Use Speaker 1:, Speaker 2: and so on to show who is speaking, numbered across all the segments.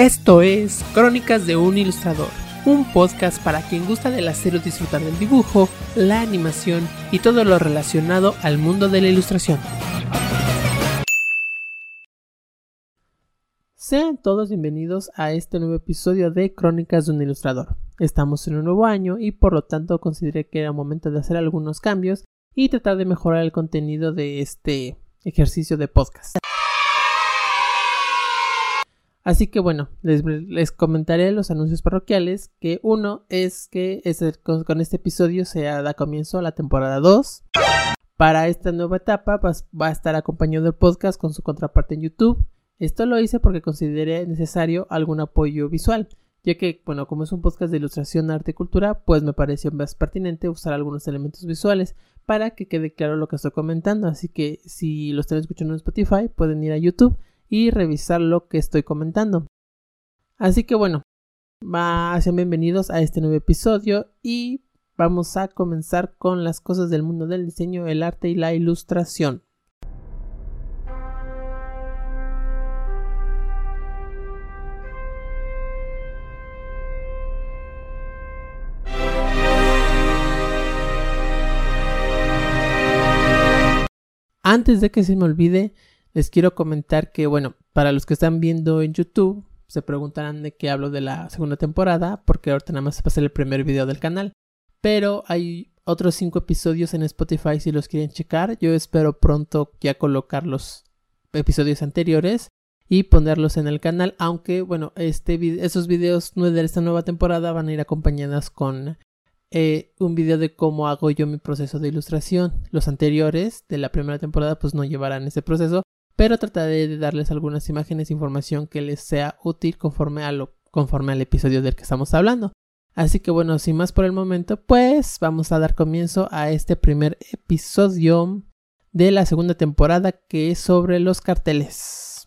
Speaker 1: Esto es Crónicas de un Ilustrador, un podcast para quien gusta del hacer o disfrutar del dibujo, la animación y todo lo relacionado al mundo de la ilustración. Sean todos bienvenidos a este nuevo episodio de Crónicas de un Ilustrador. Estamos en un nuevo año y por lo tanto consideré que era momento de hacer algunos cambios y tratar de mejorar el contenido de este ejercicio de podcast. Así que bueno, les, comentaré los anuncios parroquiales, que uno es que con, este episodio se da comienzo a la temporada 2. Para esta nueva etapa pues, va a estar acompañado el podcast con su contraparte en YouTube. Esto lo hice porque consideré necesario algún apoyo visual, ya que, bueno, como es un podcast de ilustración, arte y cultura, pues me pareció más pertinente usar algunos elementos visuales para que quede claro lo que estoy comentando. Así que si lo están escuchando en Spotify, pueden ir a YouTube y revisar lo que estoy comentando. Así que bueno, sean bienvenidos a este nuevo episodio y vamos a comenzar con las cosas del mundo del diseño, el arte y la ilustración. Antes de que se me olvide, les quiero comentar que, bueno, para los que están viendo en YouTube, se preguntarán de qué hablo de la segunda temporada, porque ahorita nada más se pasa el primer video del canal. Pero hay otros cinco episodios en Spotify si los quieren checar. Yo espero pronto ya colocar los episodios anteriores y ponerlos en el canal. Aunque, bueno, este esos videos de esta nueva temporada van a ir acompañadas con eh, un video de cómo hago yo mi proceso de ilustración. Los anteriores de la primera temporada pues no llevarán ese proceso, pero trataré de darles algunas imágenes e información que les sea útil conforme, a lo, conforme al episodio del que estamos hablando. Así que bueno, sin más por el momento, pues vamos a dar comienzo a este primer episodio de la segunda temporada que es sobre los carteles.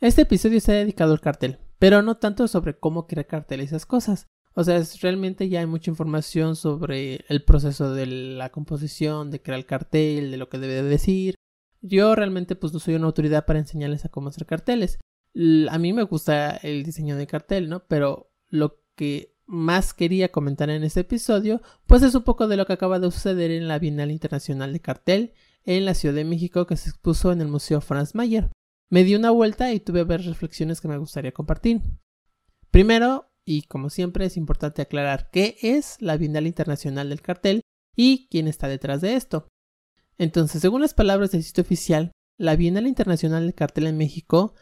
Speaker 1: Este episodio está dedicado al cartel, pero no tanto sobre cómo crear carteles y esas cosas, o sea, es, realmente ya hay mucha información sobre el proceso de la composición, de crear el cartel, de lo que debe decir. Yo realmente pues no soy una autoridad para enseñarles a cómo hacer carteles. A mí me gusta el diseño de cartel, ¿no? Pero lo que más quería comentar en este episodio, pues es un poco de lo que acaba de suceder en la Bienal Internacional de Cartel en la Ciudad de México que se expuso en el Museo Franz Mayer. Me di una vuelta y tuve varias reflexiones que me gustaría compartir. Primero, y como siempre es importante aclarar qué es la Bienal Internacional del Cartel y quién está detrás de esto. Entonces, según las palabras del sitio oficial, la Bienal Internacional del Cartel en México,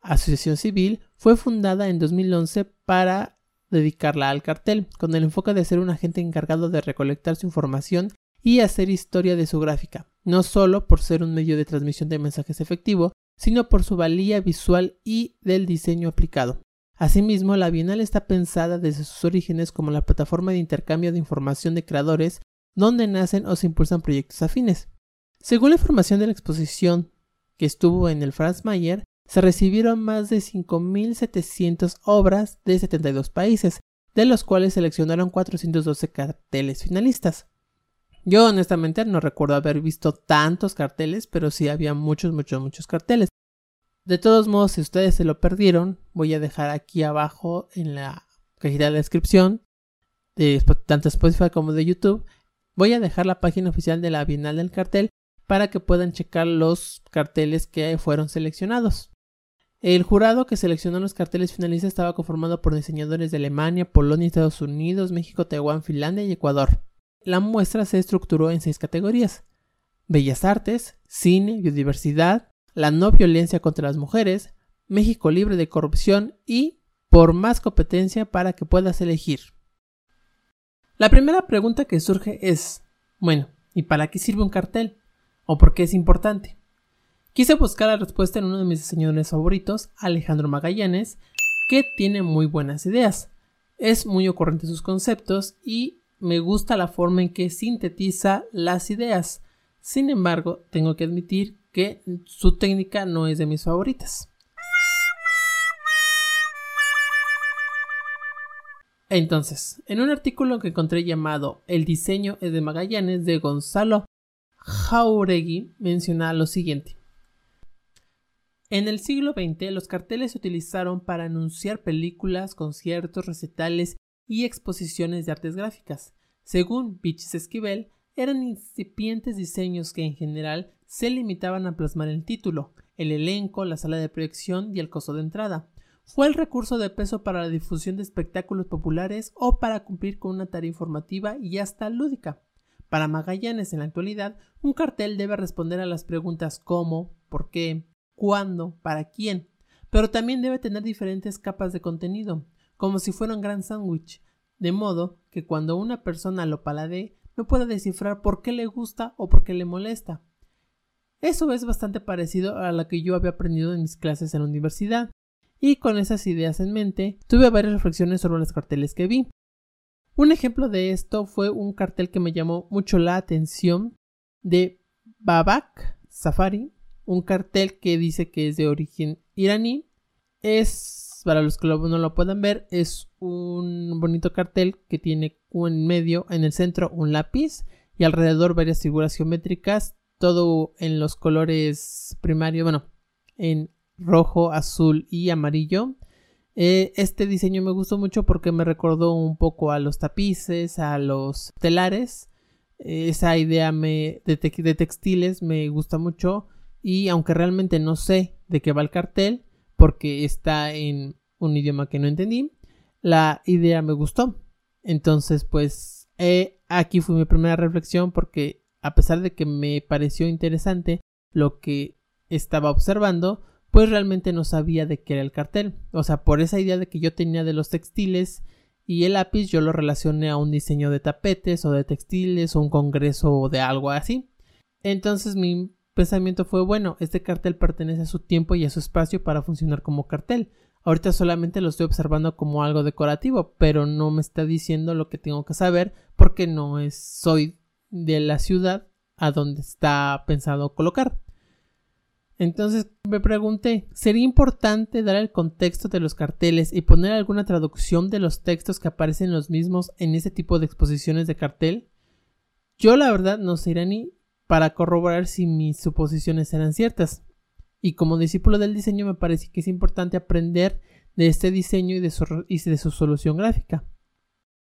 Speaker 1: asociación civil, fue fundada en 2011 para dedicarla al cartel, con el enfoque de ser un agente encargado de recolectar su información y hacer historia de su gráfica, no solo por ser un medio de transmisión de mensajes efectivo, sino por su valía visual y del diseño aplicado. Asimismo, la Bienal está pensada desde sus orígenes como la plataforma de intercambio de información de creadores donde nacen o se impulsan proyectos afines. Según la información de la exposición que estuvo en el Franz Mayer, se recibieron más de 5.700 obras de 72 países, de los cuales seleccionaron 412 carteles finalistas. Yo honestamente no recuerdo haber visto tantos carteles, pero sí había muchos, muchos, muchos carteles. De todos modos, si ustedes se lo perdieron, voy a dejar aquí abajo en la cajita de la descripción de tanto Spotify como de YouTube. Voy a dejar la página oficial de la Bienal del Cartel para que puedan checar los carteles que fueron seleccionados. El jurado que seleccionó los carteles finalistas estaba conformado por diseñadores de Alemania, Polonia, Estados Unidos, México, Taiwán, Finlandia y Ecuador. La muestra se estructuró en seis categorías: Bellas Artes, Cine, Biodiversidad, la no violencia contra las mujeres, México libre de corrupción y por más competencia para que puedas elegir. La primera pregunta que surge es, bueno, ¿y para qué sirve un cartel? ¿O por qué es importante? Quise buscar la respuesta en uno de mis diseñadores favoritos, Alejandro Magallanes, que tiene muy buenas ideas. Es muy ocurrente sus conceptos y me gusta la forma en que sintetiza las ideas. Sin embargo, tengo que admitir que su técnica no es de mis favoritas. Entonces, en un artículo que encontré llamado El diseño es de Magallanes de Gonzalo Jauregui menciona lo siguiente. En el siglo XX los carteles se utilizaron para anunciar películas, conciertos, recitales y exposiciones de artes gráficas. Según Bichis Esquivel, eran incipientes diseños que en general se limitaban a plasmar el título, el elenco, la sala de proyección y el costo de entrada. Fue el recurso de peso para la difusión de espectáculos populares o para cumplir con una tarea informativa y hasta lúdica. Para Magallanes en la actualidad, un cartel debe responder a las preguntas cómo, por qué, cuándo, para quién, pero también debe tener diferentes capas de contenido, como si fuera un gran sándwich, de modo que cuando una persona lo paladee no pueda descifrar por qué le gusta o por qué le molesta. Eso es bastante parecido a lo que yo había aprendido en mis clases en la universidad, y con esas ideas en mente tuve varias reflexiones sobre los carteles que vi. Un ejemplo de esto fue un cartel que me llamó mucho la atención de Babak Safari, un cartel que dice que es de origen iraní. Es, para los que no lo puedan ver, es un bonito cartel que tiene en medio, en el centro, un lápiz y alrededor varias figuras geométricas, todo en los colores primarios, bueno, en rojo, azul y amarillo. Eh, este diseño me gustó mucho porque me recordó un poco a los tapices, a los telares. esa idea me, de textiles me gusta mucho y aunque realmente no sé de qué va el cartel, porque está en un idioma que no entendí, la idea me gustó. Entonces, pues eh, aquí fue mi primera reflexión porque a pesar de que me pareció interesante lo que estaba observando, pues realmente no sabía de qué era el cartel. O sea, por esa idea de que yo tenía de los textiles y el lápiz, yo lo relacioné a un diseño de tapetes o de textiles o un congreso o de algo así. Entonces mi pensamiento fue, bueno, este cartel pertenece a su tiempo y a su espacio para funcionar como cartel. Ahorita solamente lo estoy observando como algo decorativo, pero no me está diciendo lo que tengo que saber porque no es, soy de la ciudad a donde está pensado colocar. Entonces me pregunté, ¿sería importante dar el contexto de los carteles y poner alguna traducción de los textos que aparecen los mismos en ese tipo de exposiciones de cartel? Yo la verdad no sé ni para corroborar si mis suposiciones eran ciertas. Y como discípulo del diseño me parece que es importante aprender de este diseño y de su, de su solución gráfica.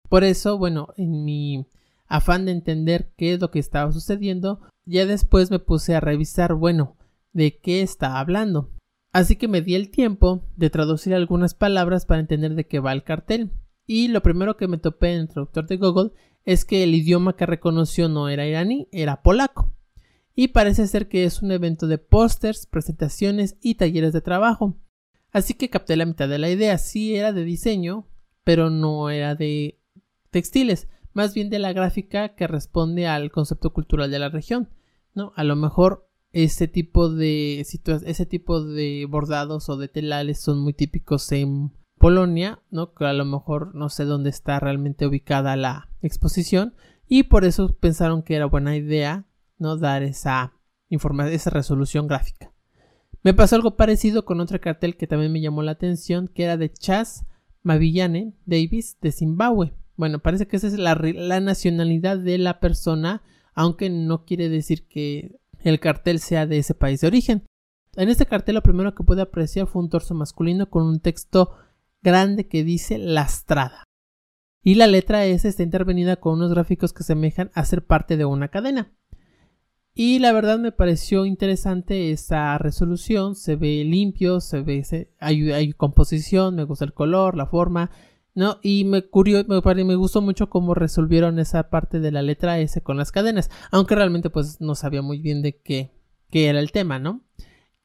Speaker 1: Por eso, bueno, en mi afán de entender qué es lo que estaba sucediendo, ya después me puse a revisar, bueno, de qué está hablando. Así que me di el tiempo de traducir algunas palabras para entender de qué va el cartel. Y lo primero que me topé en el traductor de Google es que el idioma que reconoció no era iraní, era polaco y parece ser que es un evento de pósters, presentaciones y talleres de trabajo. Así que capté la mitad de la idea, sí era de diseño, pero no era de textiles, más bien de la gráfica que responde al concepto cultural de la región, ¿no? A lo mejor ese tipo de ese tipo de bordados o de telales son muy típicos en Polonia, ¿no? Que a lo mejor no sé dónde está realmente ubicada la exposición y por eso pensaron que era buena idea ¿no? dar esa, esa resolución gráfica. Me pasó algo parecido con otro cartel que también me llamó la atención, que era de Chas Mavillane Davis de Zimbabue. Bueno, parece que esa es la, nacionalidad de la persona, aunque no quiere decir que el cartel sea de ese país de origen. En este cartel lo primero que pude apreciar fue un torso masculino con un texto grande que dice lastrada. Y la letra S está intervenida con unos gráficos que semejan a ser parte de una cadena. Y la verdad me pareció interesante esa resolución, se ve limpio, se ve, hay, composición, me gusta el color, la forma, ¿no? Y me, curio, me, me gustó mucho cómo resolvieron esa parte de la letra S con las cadenas, aunque realmente pues no sabía muy bien de qué, qué era el tema, ¿no?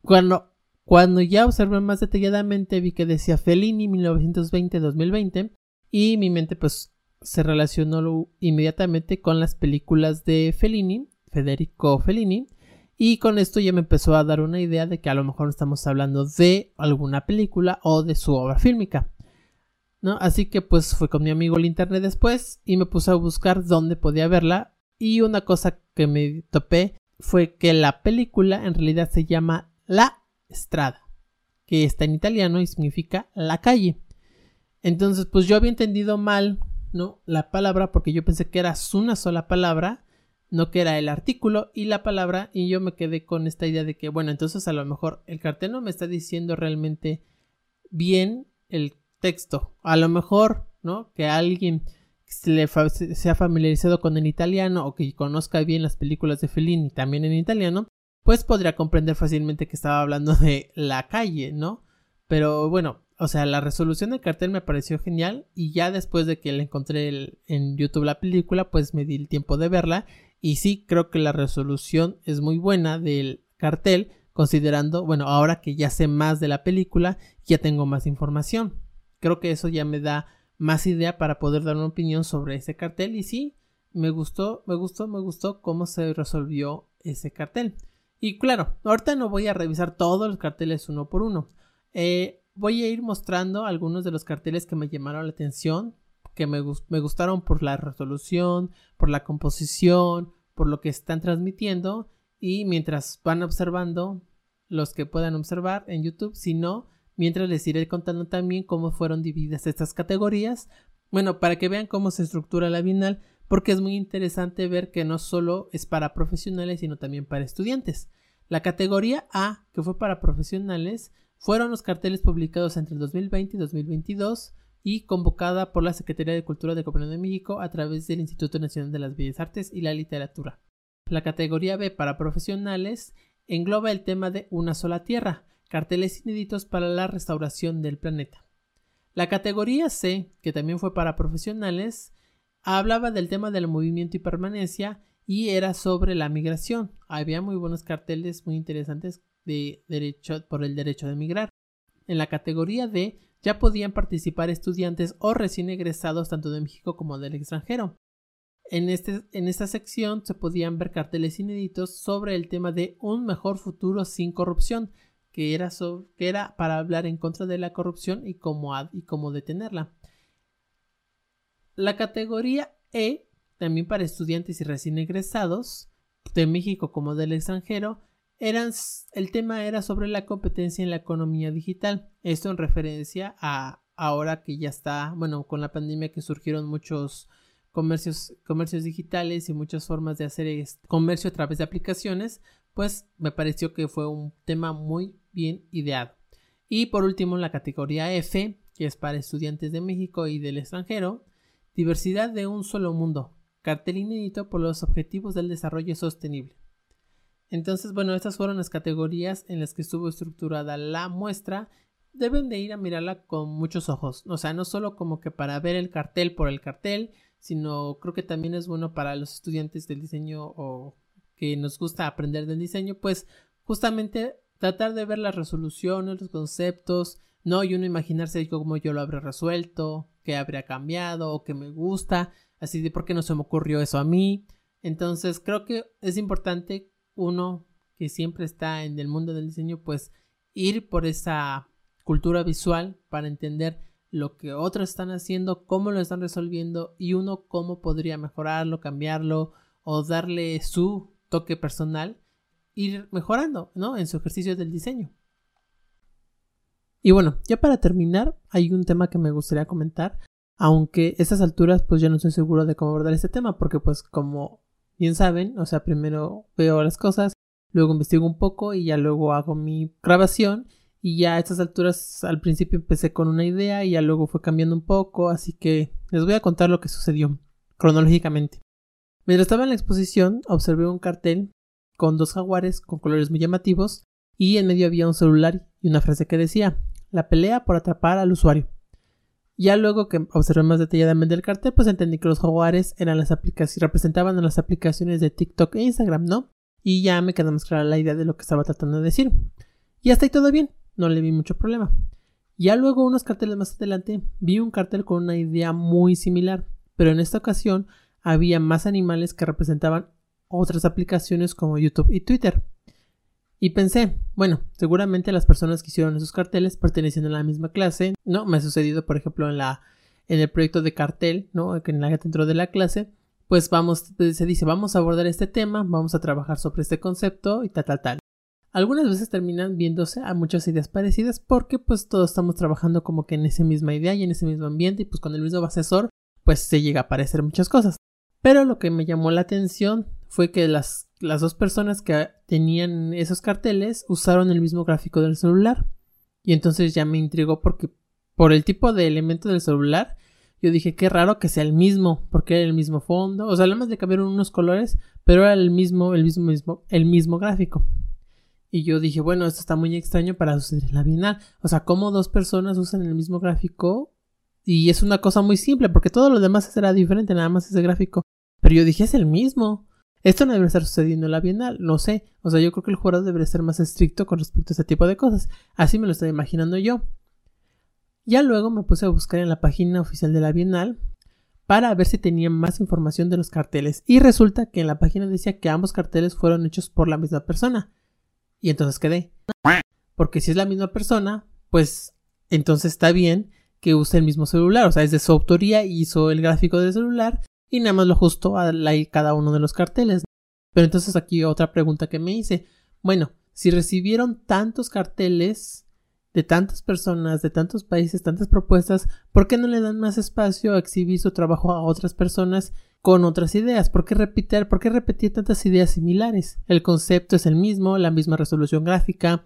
Speaker 1: Cuando, cuando ya observé más detalladamente vi que decía Fellini 1920-2020 y mi mente pues se relacionó inmediatamente con las películas de Fellini Federico Fellini. Y con esto ya me empezó a dar una idea de que a lo mejor estamos hablando de alguna película o de su obra fílmica. ¿No? Así que pues fue con mi amigo el internet después y me puse a buscar dónde podía verla. Y una cosa que me topé fue que la película en realidad se llama La Estrada, que está en italiano y significa la calle. Entonces, pues yo había entendido mal, ¿no? La palabra porque yo pensé que era una sola palabra no que era el artículo y la palabra y yo me quedé con esta idea de que bueno entonces a lo mejor el cartel no me está diciendo realmente bien el texto a lo mejor no que alguien se, le se ha familiarizado con el italiano o que conozca bien las películas de Fellini también en italiano pues podría comprender fácilmente que estaba hablando de la calle no pero bueno o sea, la resolución del cartel me pareció genial y ya después de que le encontré en YouTube la película, pues me di el tiempo de verla y sí creo que la resolución es muy buena del cartel, considerando, bueno, ahora que ya sé más de la película, ya tengo más información. Creo que eso ya me da más idea para poder dar una opinión sobre ese cartel y sí, me gustó, me gustó, me gustó cómo se resolvió ese cartel. Y claro, ahorita no voy a revisar todos los carteles uno por uno. Eh, voy a ir mostrando algunos de los carteles que me llamaron la atención, que me, gustaron por la resolución, por la composición, por lo que están transmitiendo y mientras van observando los que puedan observar en YouTube, si no, mientras les iré contando también cómo fueron divididas estas categorías, bueno, para que vean cómo se estructura la Bienal, porque es muy interesante ver que no solo es para profesionales, sino también para estudiantes. La categoría A, que fue para profesionales, fueron los carteles publicados entre el 2020 y 2022 y convocada por la Secretaría de Cultura de Gobierno de México a través del Instituto Nacional de las Bellas Artes y la Literatura. La categoría B para profesionales engloba el tema de Una sola tierra, carteles inéditos para la restauración del planeta. La categoría C, que también fue para profesionales, hablaba del tema del movimiento y permanencia y era sobre la migración. Había muy buenos carteles muy interesantes de derecho, por el derecho de emigrar. En la categoría D ya podían participar estudiantes o recién egresados tanto de México como del extranjero. En, este, en esta sección se podían ver carteles inéditos sobre el tema de un mejor futuro sin corrupción, que era, para hablar en contra de la corrupción y cómo, y cómo detenerla. La categoría E, también para estudiantes y recién egresados, de México como del extranjero, el tema era sobre la competencia en la economía digital. Esto en referencia a ahora que ya está, bueno, con la pandemia que surgieron muchos comercios, comercios digitales y muchas formas de hacer comercio a través de aplicaciones, pues me pareció que fue un tema muy bien ideado. Y por último, la categoría F, que es para estudiantes de México y del extranjero, diversidad de un solo mundo, cartel inédito por los objetivos del desarrollo sostenible. Entonces, bueno, estas fueron las categorías en las que estuvo estructurada la muestra. Deben de ir a mirarla con muchos ojos. O sea, no solo como que para ver el cartel por el cartel, sino creo que también es bueno para los estudiantes del diseño o que nos gusta aprender del diseño, pues justamente tratar de ver las resoluciones, los conceptos, no y uno imaginarse cómo yo lo habré resuelto, qué habría cambiado o qué me gusta, así de por qué no se me ocurrió eso a mí. Entonces creo que es importante uno que siempre está en el mundo del diseño, pues ir por esa cultura visual para entender lo que otros están haciendo, cómo lo están resolviendo y uno cómo podría mejorarlo, cambiarlo o darle su toque personal, ir mejorando, ¿no? En su ejercicio del diseño. Y bueno, ya para terminar, hay un tema que me gustaría comentar, aunque a estas alturas pues yo no estoy seguro de cómo abordar este tema, porque pues como bien saben, o sea, primero veo las cosas, luego investigo un poco y ya luego hago mi grabación y ya a estas alturas al principio empecé con una idea y ya luego fue cambiando un poco, así que les voy a contar lo que sucedió cronológicamente. Mientras estaba en la exposición, observé un cartel con dos jaguares con colores muy llamativos y en medio había un celular y una frase que decía la pelea por atrapar al usuario. Ya luego que observé más detalladamente el cartel, pues entendí que los jaguares eran las aplicaciones, representaban a las aplicaciones de TikTok e Instagram, ¿no? Y ya me quedó más clara la idea de lo que estaba tratando de decir. Y hasta ahí todo bien, no le vi mucho problema. Ya luego, unos carteles más adelante, vi un cartel con una idea muy similar, pero en esta ocasión había más animales que representaban otras aplicaciones como YouTube y Twitter. Y pensé, bueno, seguramente las personas que hicieron esos carteles pertenecen a la misma clase, ¿no? Me ha sucedido, por ejemplo, en la en el proyecto de cartel, ¿no? Que en la dentro de la clase, pues vamos, se dice, vamos a abordar este tema, vamos a trabajar sobre este concepto y tal, tal, tal. Algunas veces terminan viéndose a muchas ideas parecidas porque pues todos estamos trabajando como que en esa misma idea y en ese mismo ambiente y pues con el mismo asesor pues se llega a parecer muchas cosas. Pero lo que me llamó la atención fue que las, las dos personas que tenían esos carteles usaron el mismo gráfico del celular. Y entonces ya me intrigó porque por el tipo de elemento del celular, yo dije qué raro que sea el mismo, porque era el mismo fondo, o sea, nada más le cambiaron unos colores, pero era el mismo, el mismo, mismo, el mismo gráfico. Y yo dije, bueno, esto está muy extraño para suceder en la Bienal. O sea, cómo dos personas usan el mismo gráfico. Y es una cosa muy simple, porque todo lo demás será diferente, nada más ese gráfico. Pero yo dije, es el mismo. Esto no debería estar sucediendo en la Bienal, no sé. O sea, yo creo que el jurado debería ser más estricto con respecto a ese tipo de cosas. Así me lo estoy imaginando yo. Ya luego me puse a buscar en la página oficial de la Bienal para ver si tenía más información de los carteles. Y resulta que en la página decía que ambos carteles fueron hechos por la misma persona. Y entonces quedé. Porque si es la misma persona, pues entonces está bien que use el mismo celular. O sea, es de su autoría, hizo el gráfico del celular y nada más lo justo a cada uno de los carteles. Pero entonces aquí otra pregunta que me hice. Bueno, si recibieron tantos carteles de tantas personas, de tantos países, tantas propuestas, ¿por qué no le dan más espacio a exhibir su trabajo a otras personas con otras ideas? ¿Por qué repetir, por qué repetir tantas ideas similares? El concepto es el mismo, la misma resolución gráfica,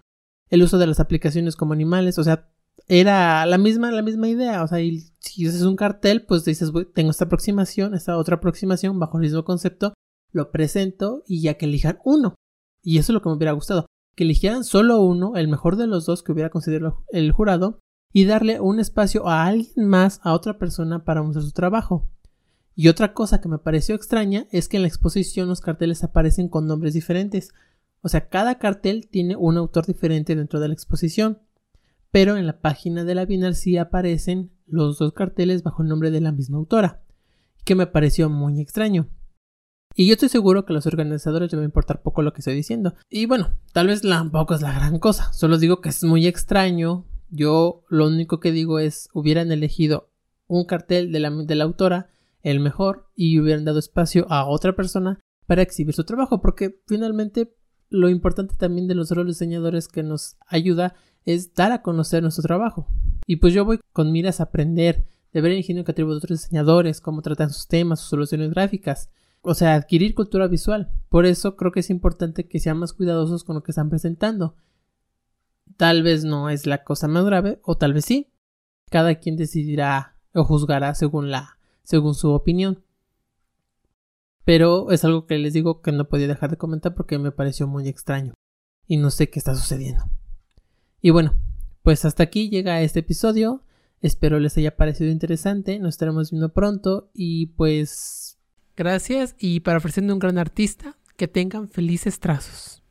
Speaker 1: el uso de las aplicaciones como animales, o sea, era la misma, la misma idea. O sea, si es un cartel, pues dices, tengo esta aproximación, esta otra aproximación bajo el mismo concepto, lo presento y ya que elijan uno. Y eso es lo que me hubiera gustado. Que eligieran solo uno, el mejor de los dos que hubiera considerado el jurado, y darle un espacio a alguien más, a otra persona, para mostrar su trabajo. Y otra cosa que me pareció extraña es que en la exposición los carteles aparecen con nombres diferentes. O sea, cada cartel tiene un autor diferente dentro de la exposición pero en la página de la Bienal sí aparecen los dos carteles bajo el nombre de la misma autora, que me pareció muy extraño. Y yo estoy seguro que a los organizadores les va a importar poco lo que estoy diciendo. Y bueno, tal vez tampoco es la gran cosa, solo digo que es muy extraño. Yo lo único que digo es hubieran elegido un cartel de la, de la autora, el mejor, y hubieran dado espacio a otra persona para exhibir su trabajo, porque finalmente lo importante también de los roles diseñadores que nos ayuda es dar a conocer nuestro trabajo. Y pues yo voy con miras a aprender, de ver el ingenio que atribuye otros diseñadores, cómo tratan sus temas, sus soluciones gráficas. O sea, adquirir cultura visual. Por eso creo que es importante que sean más cuidadosos con lo que están presentando. Tal vez no es la cosa más grave, o tal vez sí. Cada quien decidirá o juzgará según la, según su opinión. Pero es algo que les digo que no podía dejar de comentar porque me pareció muy extraño. Y no sé qué está sucediendo. Y bueno, pues hasta aquí llega este episodio. Espero les haya parecido interesante. Nos estaremos viendo pronto. Y pues gracias. Y para ofrecerme un gran artista, que tengan felices trazos.